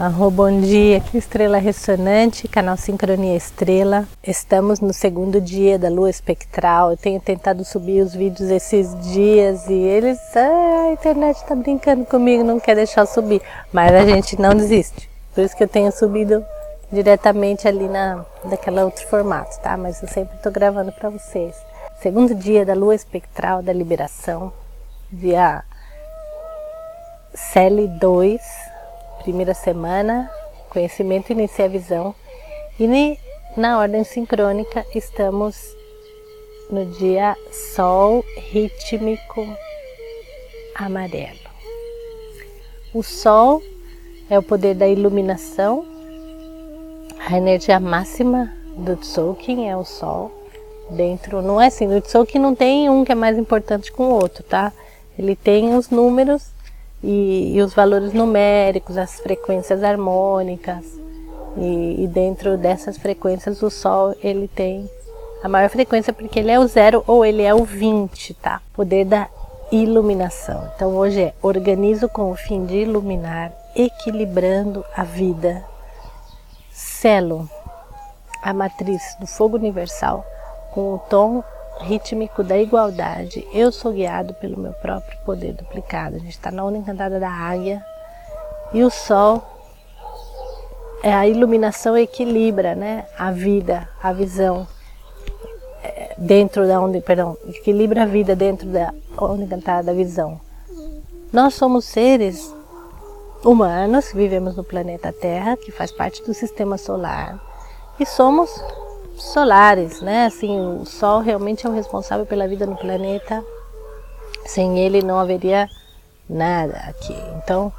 Arro, bom dia, aqui Estrela Ressonante, canal Sincronia Estrela. Estamos no segundo dia da lua espectral. Eu tenho tentado subir os vídeos esses dias e eles. Ah, a internet está brincando comigo, não quer deixar subir. Mas a gente não desiste. Por isso que eu tenho subido diretamente ali na daquela outro formato, tá? Mas eu sempre estou gravando para vocês. Segundo dia da lua espectral da liberação, dia CL 2 primeira semana, conhecimento inicia a visão. E na ordem sincrônica estamos no dia Sol rítmico amarelo. O Sol é o poder da iluminação, a energia máxima do Tzolk'in é o Sol. Dentro, não é assim, no Tzolk'in não tem um que é mais importante com o outro, tá? Ele tem os números e, e os valores numéricos, as frequências harmônicas. E, e, dentro dessas frequências o Sol ele tem a maior frequência porque ele é o zero ou ele é o 20, tá? Poder da iluminação. Então hoje é organizo com o fim de iluminar, equilibrando a vida. Selo, a matriz do fogo universal com o tom rítmico da igualdade. Eu sou guiado pelo meu próprio poder duplicado. A gente está na onda encantada da águia. E o sol é a iluminação equilibra, né? A vida, a visão é, dentro da onda, perdão, equilibra a vida dentro da onda encantada da visão. Nós somos seres humanos vivemos no planeta Terra, que faz parte do sistema solar, e somos solares, né? Assim, o Sol realmente é o responsável pela vida no planeta. Sem ele não haveria nada aqui. Então,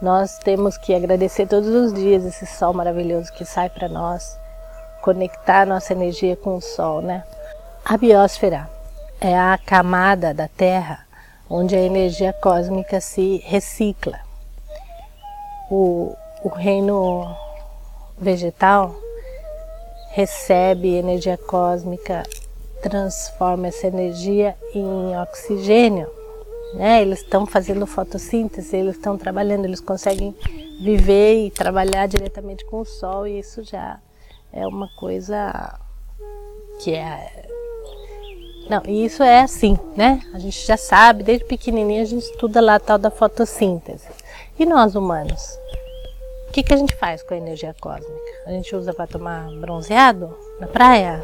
nós temos que agradecer todos os dias esse sol maravilhoso que sai para nós, conectar nossa energia com o sol, né? A biosfera é a camada da Terra onde a energia cósmica se recicla. O, o reino vegetal recebe energia cósmica, transforma essa energia em oxigênio. Né? Eles estão fazendo fotossíntese, eles estão trabalhando, eles conseguem viver e trabalhar diretamente com o sol e isso já é uma coisa que é não, e isso é assim, né? A gente já sabe, desde pequenininho a gente estuda lá a tal da fotossíntese. E nós humanos? O que, que a gente faz com a energia cósmica? A gente usa para tomar bronzeado na praia?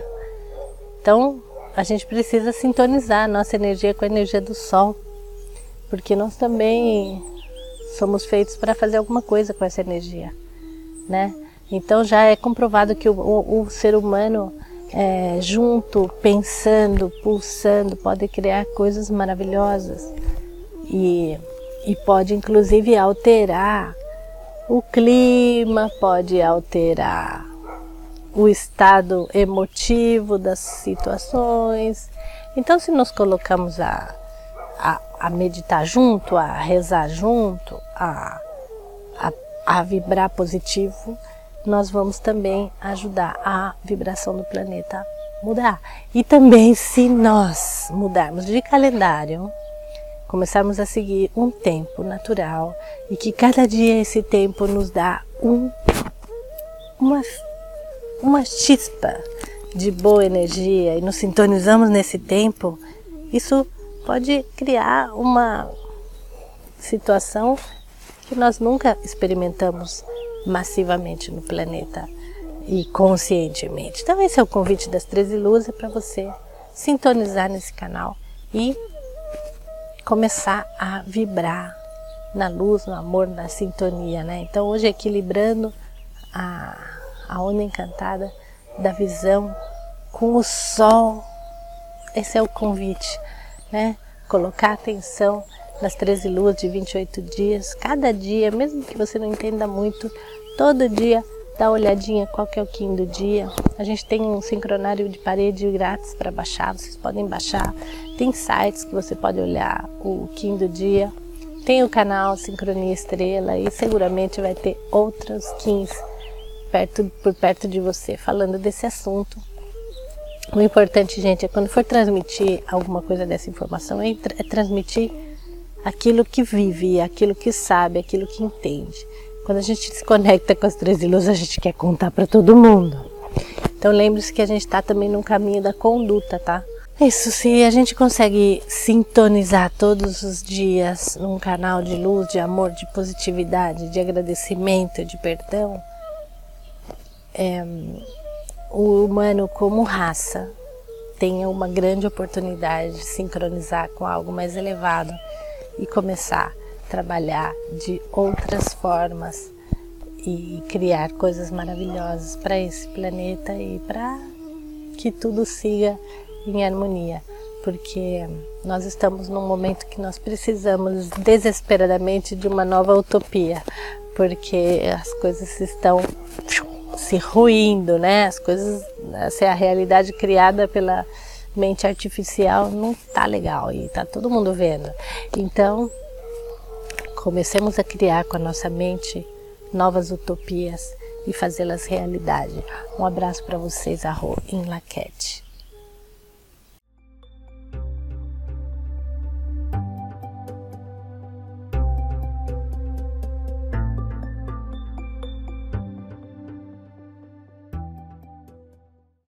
Então, a gente precisa sintonizar a nossa energia com a energia do Sol, porque nós também somos feitos para fazer alguma coisa com essa energia, né? Então já é comprovado que o, o, o ser humano é, junto, pensando, pulsando, pode criar coisas maravilhosas e, e pode inclusive alterar o clima pode alterar o estado emotivo das situações. Então, se nos colocamos a, a, a meditar junto, a rezar junto, a, a, a vibrar positivo, nós vamos também ajudar a vibração do planeta mudar. E também, se nós mudarmos de calendário, começarmos a seguir um tempo natural e que cada dia esse tempo nos dá um, uma, uma chispa de boa energia e nos sintonizamos nesse tempo, isso pode criar uma situação que nós nunca experimentamos massivamente no planeta e conscientemente. Então esse é o convite das 13 luzes para você sintonizar nesse canal e começar a vibrar na luz, no amor, na sintonia, né? Então hoje equilibrando a, a onda encantada da visão com o sol, esse é o convite, né? Colocar atenção nas 13 luas de 28 dias, cada dia, mesmo que você não entenda muito, todo dia dá uma olhadinha qual que é o Kim do dia. A gente tem um sincronário de parede grátis para baixar, vocês podem baixar. Tem sites que você pode olhar o Kim do dia. Tem o canal Sincronia Estrela e seguramente vai ter outros Kins perto, por perto de você falando desse assunto. O importante, gente, é quando for transmitir alguma coisa dessa informação, é, é transmitir aquilo que vive, aquilo que sabe, aquilo que entende. Quando a gente se conecta com as 13 luzes, a gente quer contar para todo mundo. Então lembre-se que a gente está também no caminho da conduta, tá? Isso, se a gente consegue sintonizar todos os dias num canal de luz, de amor, de positividade, de agradecimento, de perdão, é, o humano como raça tenha uma grande oportunidade de sincronizar com algo mais elevado e começar trabalhar de outras formas e criar coisas maravilhosas para esse planeta e para que tudo siga em harmonia, porque nós estamos num momento que nós precisamos desesperadamente de uma nova utopia, porque as coisas estão se ruindo, né? As coisas, essa é a realidade criada pela mente artificial não tá legal e tá todo mundo vendo. Então, comecemos a criar com a nossa mente novas utopias e fazê-las realidade. Um abraço para vocês, Arro, em Laquete.